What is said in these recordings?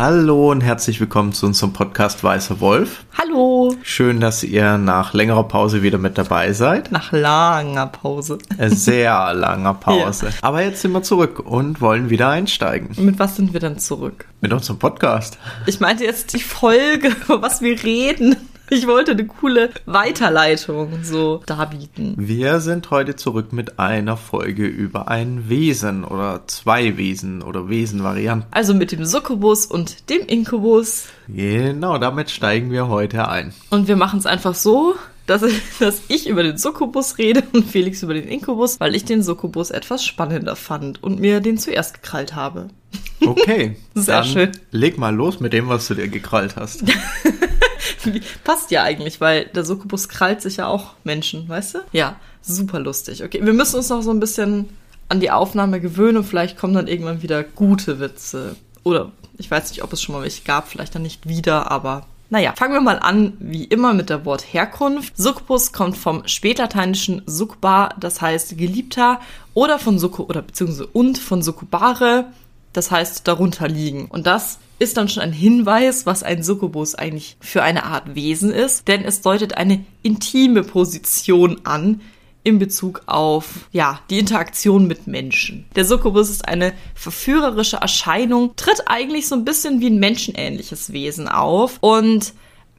Hallo und herzlich willkommen zu unserem Podcast Weißer Wolf. Hallo. Schön, dass ihr nach längerer Pause wieder mit dabei seid. Nach langer Pause. Äh, Sehr langer Pause. Ja. Aber jetzt sind wir zurück und wollen wieder einsteigen. Mit was sind wir dann zurück? Mit unserem Podcast. Ich meinte jetzt die Folge, über was wir reden. Ich wollte eine coole Weiterleitung so darbieten. Wir sind heute zurück mit einer Folge über ein Wesen oder zwei Wesen oder Wesenvarianten. Also mit dem Succubus und dem Inkubus. Genau, damit steigen wir heute ein. Und wir machen es einfach so, dass ich, dass ich über den Succubus rede und Felix über den Inkubus, weil ich den Succubus etwas spannender fand und mir den zuerst gekrallt habe. Okay. Sehr schön. Leg mal los mit dem, was du dir gekrallt hast. Passt ja eigentlich, weil der Succubus krallt sich ja auch Menschen, weißt du? Ja, super lustig. Okay, wir müssen uns noch so ein bisschen an die Aufnahme gewöhnen und vielleicht kommen dann irgendwann wieder gute Witze. Oder ich weiß nicht, ob es schon mal welche gab, vielleicht dann nicht wieder, aber naja, fangen wir mal an, wie immer, mit der Wortherkunft. Succubus kommt vom spätlateinischen succba, das heißt Geliebter, oder von Succu oder beziehungsweise und von succubare, das heißt darunter liegen. Und das ist dann schon ein Hinweis, was ein Succubus eigentlich für eine Art Wesen ist, denn es deutet eine intime Position an in Bezug auf ja, die Interaktion mit Menschen. Der Succubus ist eine verführerische Erscheinung, tritt eigentlich so ein bisschen wie ein menschenähnliches Wesen auf und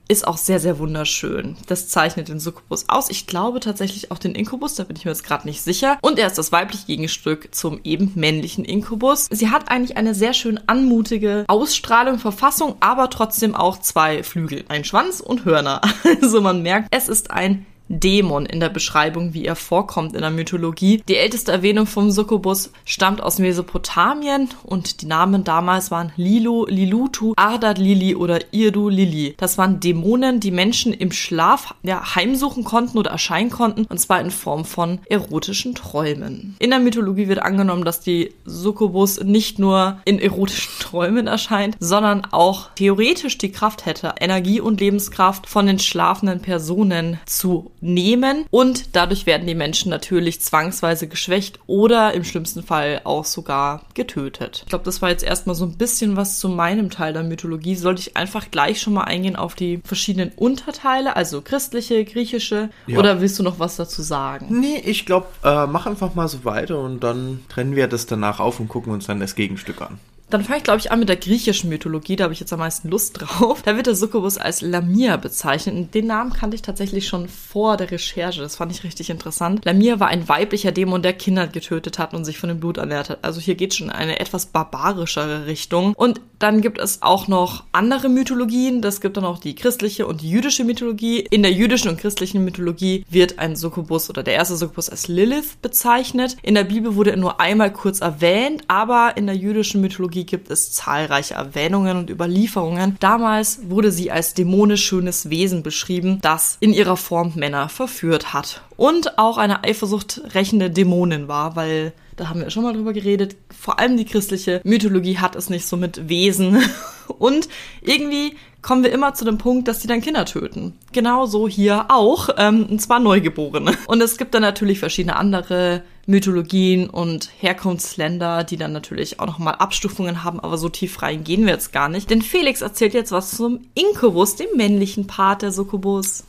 ist auch sehr, sehr wunderschön. Das zeichnet den Succubus aus. Ich glaube tatsächlich auch den Inkubus, da bin ich mir jetzt gerade nicht sicher. Und er ist das weibliche Gegenstück zum eben männlichen Inkubus. Sie hat eigentlich eine sehr schön anmutige Ausstrahlung, Verfassung, aber trotzdem auch zwei Flügel, ein Schwanz und Hörner. Also man merkt, es ist ein Dämon in der Beschreibung, wie er vorkommt in der Mythologie. Die älteste Erwähnung vom Succubus stammt aus Mesopotamien und die Namen damals waren Lilu, Lilutu, Ardad Lili oder Irdu Lili. Das waren Dämonen, die Menschen im Schlaf ja, heimsuchen konnten oder erscheinen konnten und zwar in Form von erotischen Träumen. In der Mythologie wird angenommen, dass die Succubus nicht nur in erotischen Träumen erscheint, sondern auch theoretisch die Kraft hätte, Energie und Lebenskraft von den schlafenden Personen zu nehmen und dadurch werden die Menschen natürlich zwangsweise geschwächt oder im schlimmsten Fall auch sogar getötet. Ich glaube, das war jetzt erstmal so ein bisschen was zu meinem Teil der Mythologie. Sollte ich einfach gleich schon mal eingehen auf die verschiedenen Unterteile, also christliche, griechische Ja. oder willst du noch was dazu sagen? Nee, ich glaube, äh, mach einfach mal so weiter und dann trennen wir das danach auf und gucken uns dann das Gegenstück an. Dann fange ich, glaube ich, an mit der griechischen Mythologie. Da habe ich jetzt am meisten Lust drauf. Da wird der Succubus als Lamia bezeichnet. Und den Namen kannte ich tatsächlich schon vor der Recherche. Das fand ich richtig interessant. Lamia war ein weiblicher Dämon, der Kinder getötet hat und sich von dem Blut ernährt hat. Also hier geht schon in eine etwas barbarischere Richtung. Und dann gibt es auch noch andere Mythologien. Das gibt dann auch die christliche und die jüdische Mythologie. In der jüdischen und christlichen Mythologie wird ein Succubus oder der erste Succubus als Lilith bezeichnet. In der Bibel wurde er nur einmal kurz erwähnt, aber in der jüdischen Mythologie gibt es zahlreiche Erwähnungen und Überlieferungen. Damals wurde sie als dämonisch schönes Wesen beschrieben, das in ihrer Form Männer verführt hat. Und auch eine Eifersucht rächende Dämonin war, weil da haben wir schon mal drüber geredet. Vor allem die christliche Mythologie hat es nicht so mit Wesen. Und irgendwie kommen wir immer zu dem Punkt, dass die dann Kinder töten. Genauso hier auch, ähm, und zwar Neugeborene. Und es gibt dann natürlich verschiedene andere Mythologien und Herkunftsländer, die dann natürlich auch nochmal Abstufungen haben, aber so tief rein gehen wir jetzt gar nicht. Denn Felix erzählt jetzt was zum Inkubus, dem männlichen Part der Succubus.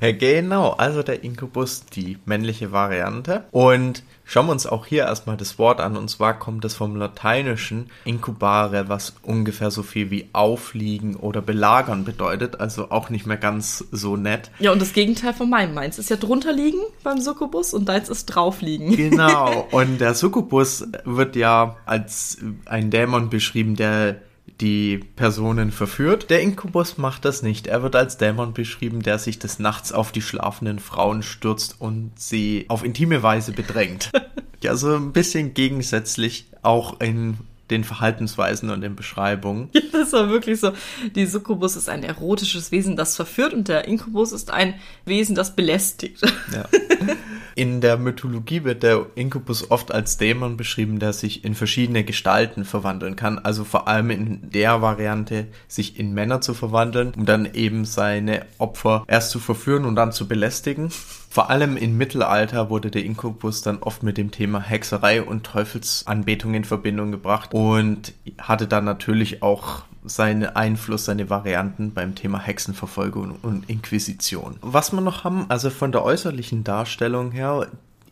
Ja, genau, also der Inkubus, die männliche Variante. Und schauen wir uns auch hier erstmal das Wort an. Und zwar kommt es vom Lateinischen incubare, was ungefähr so viel wie aufliegen oder belagern bedeutet. Also auch nicht mehr ganz so nett. Ja, und das Gegenteil von meinem. Meins ist ja drunter liegen beim Succubus und deins ist drauf liegen. Genau. Und der Succubus wird ja als ein Dämon beschrieben, der die Personen verführt. Der Inkubus macht das nicht. Er wird als Dämon beschrieben, der sich des Nachts auf die schlafenden Frauen stürzt und sie auf intime Weise bedrängt. ja, so ein bisschen gegensätzlich auch in den Verhaltensweisen und den Beschreibungen. Ja, das war wirklich so. Die Succubus ist ein erotisches Wesen, das verführt und der Inkubus ist ein Wesen, das belästigt. Ja. In der Mythologie wird der Inkubus oft als Dämon beschrieben, der sich in verschiedene Gestalten verwandeln kann. Also vor allem in der Variante, sich in Männer zu verwandeln, um dann eben seine Opfer erst zu verführen und dann zu belästigen. Vor allem im Mittelalter wurde der Inkubus dann oft mit dem Thema Hexerei und Teufelsanbetung in Verbindung gebracht und hatte dann natürlich auch seinen Einfluss, seine Varianten beim Thema Hexenverfolgung und Inquisition. Was wir noch haben, also von der äußerlichen Darstellung her,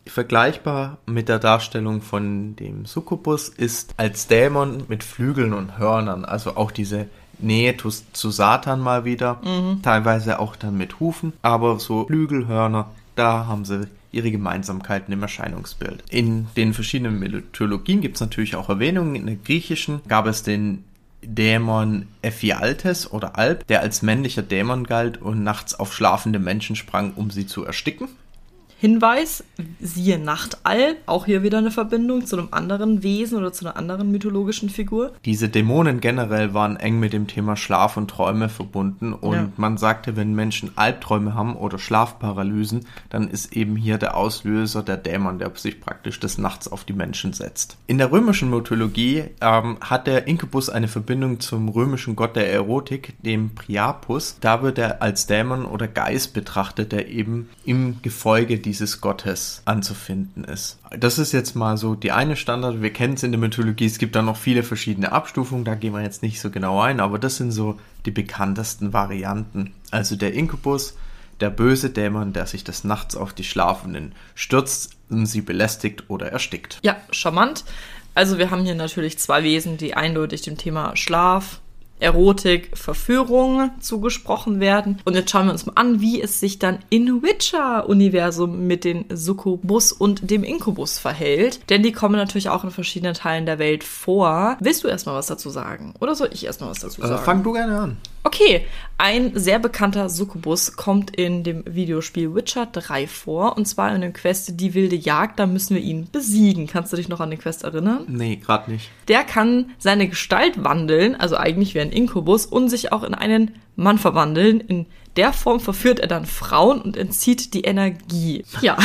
vergleichbar mit der Darstellung von dem Succubus, ist als Dämon mit Flügeln und Hörnern, also auch diese Nähe zu, zu Satan mal wieder, mhm. teilweise auch dann mit Hufen, aber so Flügelhörner, da haben sie ihre Gemeinsamkeiten im Erscheinungsbild. In den verschiedenen Mythologien gibt es natürlich auch Erwähnungen. In der griechischen gab es den Dämon Ephialtes oder Alp, der als männlicher Dämon galt und nachts auf schlafende Menschen sprang, um sie zu ersticken. Hinweis, siehe Nachtall, auch hier wieder eine Verbindung zu einem anderen Wesen oder zu einer anderen mythologischen Figur. Diese Dämonen generell waren eng mit dem Thema Schlaf und Träume verbunden und ja. man sagte, wenn Menschen Albträume haben oder Schlafparalysen, dann ist eben hier der Auslöser der Dämon, der sich praktisch des Nachts auf die Menschen setzt. In der römischen Mythologie ähm, hat der Inkubus eine Verbindung zum römischen Gott der Erotik, dem Priapus. Da wird er als Dämon oder Geist betrachtet, der eben im Gefolge dieses Gottes anzufinden ist. Das ist jetzt mal so die eine Standard. Wir kennen es in der Mythologie. Es gibt da noch viele verschiedene Abstufungen. Da gehen wir jetzt nicht so genau ein. Aber das sind so die bekanntesten Varianten. Also der Inkubus, der böse Dämon, der sich des Nachts auf die Schlafenden stürzt und sie belästigt oder erstickt. Ja, charmant. Also wir haben hier natürlich zwei Wesen, die eindeutig dem Thema Schlaf, Erotik, Verführung zugesprochen werden. Und jetzt schauen wir uns mal an, wie es sich dann in Witcher-Universum mit den Succubus und dem Inkubus verhält. Denn die kommen natürlich auch in verschiedenen Teilen der Welt vor. Willst du erstmal was dazu sagen? Oder soll ich erstmal was dazu äh, sagen? Also fang du gerne an. Okay, ein sehr bekannter Succubus kommt in dem Videospiel Witcher 3 vor. Und zwar in der Quest Die wilde Jagd. Da müssen wir ihn besiegen. Kannst du dich noch an den Quest erinnern? Nee, gerade nicht. Der kann seine Gestalt wandeln, also eigentlich wie ein Inkubus, und sich auch in einen Mann verwandeln. In der Form verführt er dann Frauen und entzieht die Energie. Ja.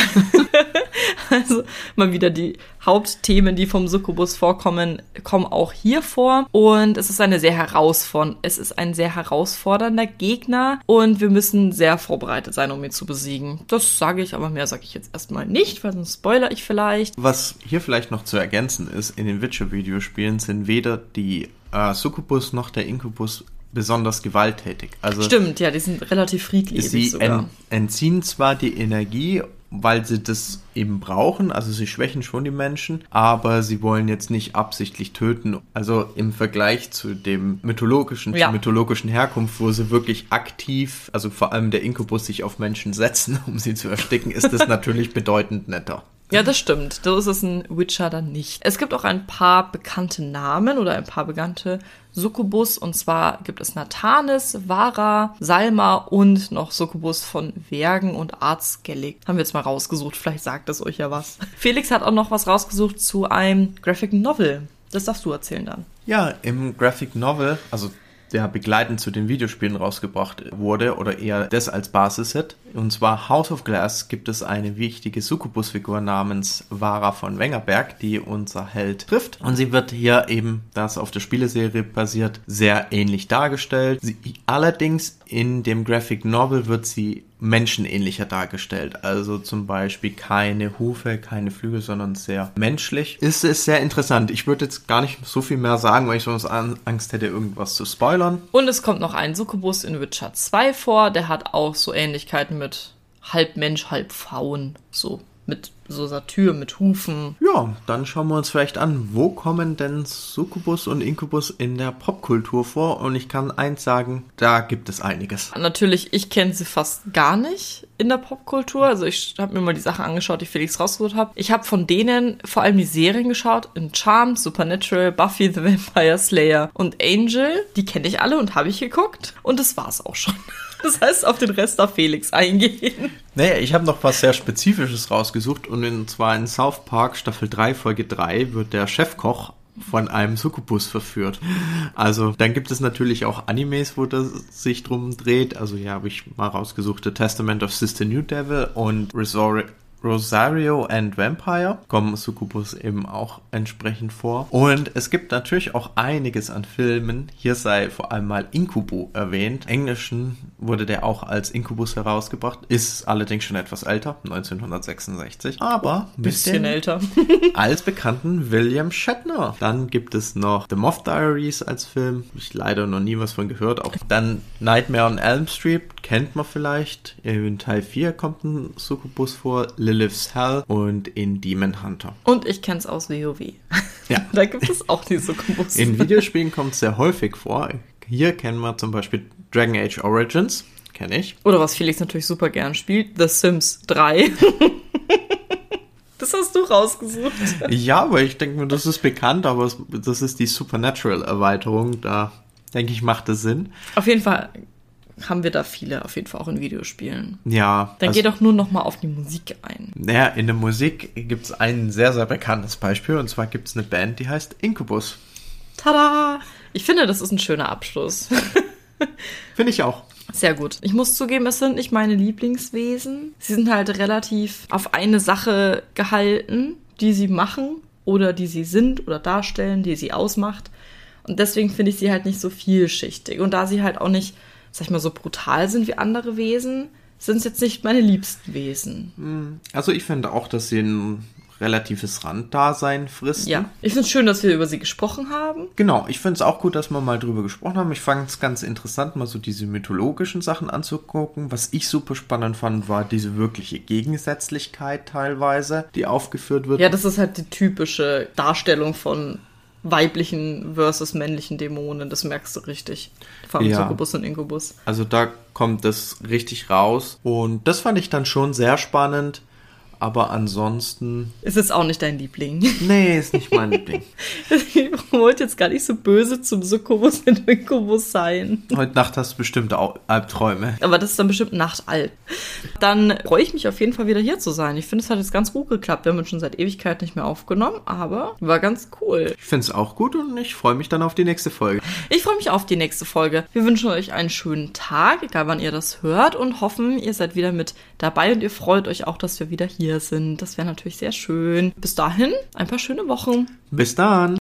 also mal wieder die Hauptthemen, die vom Succubus vorkommen, kommen auch hier vor. Und es ist eine sehr herausfordernd, es ist ein sehr herausfordernder Gegner und wir müssen sehr vorbereitet sein, um ihn zu besiegen. Das sage ich, aber mehr sage ich jetzt erstmal nicht, weil sonst spoiler ich vielleicht. Was hier vielleicht noch zu ergänzen ist, in den Witcher-Videospielen sind weder die äh, Succubus noch der Inkubus besonders gewalttätig. Also Stimmt, ja, die sind relativ friedlich. Sie sogar. entziehen zwar die Energie, weil sie das eben brauchen, also sie schwächen schon die Menschen, aber sie wollen jetzt nicht absichtlich töten. Also im Vergleich zu dem mythologischen, ja. mythologischen Herkunft, wo sie wirklich aktiv, also vor allem der Inkubus sich auf Menschen setzen, um sie zu ersticken, ist das natürlich bedeutend netter. Ja, das stimmt. So ist es ein Witcher dann nicht. Es gibt auch ein paar bekannte Namen oder ein paar bekannte Succubus. Und zwar gibt es Nathanis, Vara, Salma und noch Succubus von Wergen und Arzgellig. Haben wir jetzt mal rausgesucht. Vielleicht sagt es euch ja was. Felix hat auch noch was rausgesucht zu einem Graphic Novel. Das darfst du erzählen dann. Ja, im Graphic Novel, also der begleitend zu den Videospielen rausgebracht wurde oder eher das als Basis-Hit. Und zwar House of Glass gibt es eine wichtige Succubus-Figur namens Vara von Wengerberg, die unser Held trifft. Und sie wird hier eben, das auf der Spieleserie basiert, sehr ähnlich dargestellt. Sie, allerdings in dem Graphic Novel wird sie menschenähnlicher dargestellt. Also zum Beispiel keine Hufe, keine Flügel, sondern sehr menschlich. Ist es sehr interessant. Ich würde jetzt gar nicht so viel mehr sagen, weil ich sonst Angst hätte, irgendwas zu spoilern. Und es kommt noch ein Succubus in Witcher 2 vor. Der hat auch so Ähnlichkeiten mit halb Mensch, halb Faun. So mit so Satyr mit Hufen. Ja, dann schauen wir uns vielleicht an, wo kommen denn Succubus und Inkubus in der Popkultur vor? Und ich kann eins sagen, da gibt es einiges. Natürlich, ich kenne sie fast gar nicht in der Popkultur. Also ich habe mir mal die Sachen angeschaut, die Felix rausgesucht hat. Ich habe von denen vor allem die Serien geschaut, in Charm, Supernatural, Buffy the Vampire Slayer und Angel. Die kenne ich alle und habe ich geguckt. Und das war's auch schon. Das heißt, auf den Rest darf Felix eingehen. Naja, ich habe noch was sehr Spezifisches rausgesucht und zwar in South Park Staffel 3, Folge 3 wird der Chefkoch von einem Succubus verführt. Also dann gibt es natürlich auch Animes, wo das sich drum dreht. Also hier habe ich mal rausgesucht The Testament of Sister New Devil und Resort Rosario and Vampire kommen Succubus eben auch entsprechend vor. Und es gibt natürlich auch einiges an Filmen. Hier sei vor allem mal Incubo erwähnt. Im Englischen wurde der auch als Incubus herausgebracht, ist allerdings schon etwas älter, 1966. Aber ein bisschen älter. als bekannten William Shatner. Dann gibt es noch The Moth Diaries als Film. Ich leider noch nie was von gehört. Auch dann Nightmare on Elm Street kennt man vielleicht. In Teil 4 kommt ein Succubus vor. Lilith's Hell und in Demon Hunter. Und ich kenne es aus WoW. Ja. da gibt es auch die Succubus. In Videospielen kommt es sehr häufig vor. Hier kennen wir zum Beispiel Dragon Age Origins. Kenne ich. Oder was Felix natürlich super gern spielt, The Sims 3. Das hast du rausgesucht. Ja, aber ich denke mir, das ist bekannt, aber das ist die Supernatural-Erweiterung. Da denke ich, macht es Sinn. Auf jeden Fall haben wir da viele, auf jeden Fall auch in Videospielen. Ja. Dann also, geh doch nur noch mal auf die Musik ein. Naja, in der Musik gibt es ein sehr, sehr bekanntes Beispiel. Und zwar gibt es eine Band, die heißt Incubus. Tada! Ich finde, das ist ein schöner Abschluss. finde ich auch. Sehr gut. Ich muss zugeben, es sind nicht meine Lieblingswesen. Sie sind halt relativ auf eine Sache gehalten, die sie machen oder die sie sind oder darstellen, die sie ausmacht. Und deswegen finde ich sie halt nicht so vielschichtig. Und da sie halt auch nicht, sag ich mal, so brutal sind wie andere Wesen, sind es jetzt nicht meine liebsten Wesen. Hm. Also ich finde auch, dass sie ein relatives Randdasein fristen. Ja, ich finde es schön, dass wir über sie gesprochen haben. Genau, ich finde es auch gut, dass wir mal drüber gesprochen haben. Ich fand es ganz interessant, mal so diese mythologischen Sachen anzugucken. Was ich super spannend fand, war diese wirkliche Gegensätzlichkeit teilweise, die aufgeführt wird. Ja, das ist halt die typische Darstellung von weiblichen versus männlichen Dämonen. Das merkst du richtig. Vor allem ja. Succubus und Incubus. Also da kommt das richtig raus. Und das fand ich dann schon sehr spannend aber ansonsten. Ist es auch nicht dein Liebling? Nee, ist nicht mein Liebling. ich wollte jetzt gar nicht so böse zum Succubus und Incubus sein. Heute Nacht hast du bestimmt auch Albträume. Aber das ist dann bestimmt Nachtalb. Dann freue ich mich auf jeden Fall wieder hier zu sein. Ich finde, es hat jetzt ganz gut geklappt. Wir haben uns schon seit Ewigkeit nicht mehr aufgenommen, aber war ganz cool. Ich finde es auch gut und ich freue mich dann auf die nächste Folge. Ich freue mich auf die nächste Folge. Wir wünschen euch einen schönen Tag, egal wann ihr das hört und hoffen, ihr seid wieder mit dabei und ihr freut euch auch, dass wir wieder hier sind. Das wäre natürlich sehr schön. Bis dahin, ein paar schöne Wochen. Bis dann.